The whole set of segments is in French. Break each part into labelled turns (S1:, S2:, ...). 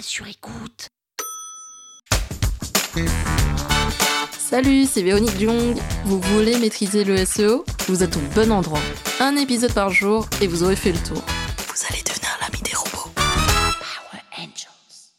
S1: sur écoute.
S2: Salut, c'est Véronique Jung. Vous voulez maîtriser le SEO Vous êtes au bon endroit. Un épisode par jour et vous aurez fait le tour. Vous allez devenir l'ami des robots.
S1: Power Angels.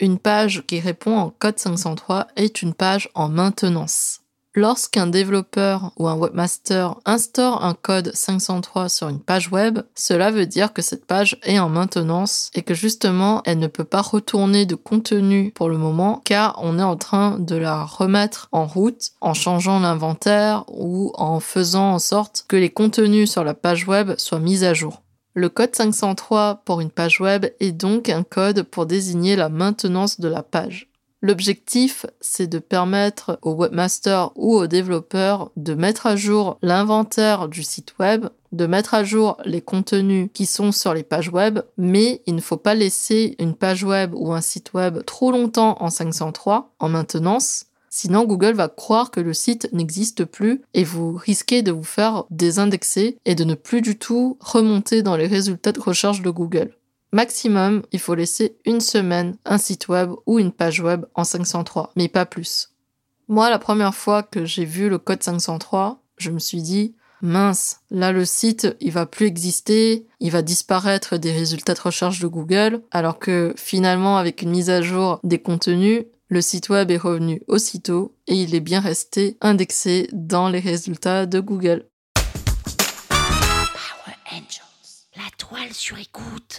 S2: Une page qui répond en code 503 est une page en maintenance. Lorsqu'un développeur ou un webmaster instaure un code 503 sur une page web, cela veut dire que cette page est en maintenance et que justement elle ne peut pas retourner de contenu pour le moment car on est en train de la remettre en route en changeant l'inventaire ou en faisant en sorte que les contenus sur la page web soient mis à jour. Le code 503 pour une page web est donc un code pour désigner la maintenance de la page. L'objectif, c'est de permettre au webmaster ou au développeur de mettre à jour l'inventaire du site web, de mettre à jour les contenus qui sont sur les pages web, mais il ne faut pas laisser une page web ou un site web trop longtemps en 503 en maintenance. Sinon, Google va croire que le site n'existe plus et vous risquez de vous faire désindexer et de ne plus du tout remonter dans les résultats de recherche de Google. Maximum, il faut laisser une semaine un site web ou une page web en 503, mais pas plus. Moi, la première fois que j'ai vu le code 503, je me suis dit, mince, là le site, il va plus exister, il va disparaître des résultats de recherche de Google, alors que finalement, avec une mise à jour des contenus, le site web est revenu aussitôt et il est bien resté indexé dans les résultats de Google.
S1: Power Angels. La toile sur écoute.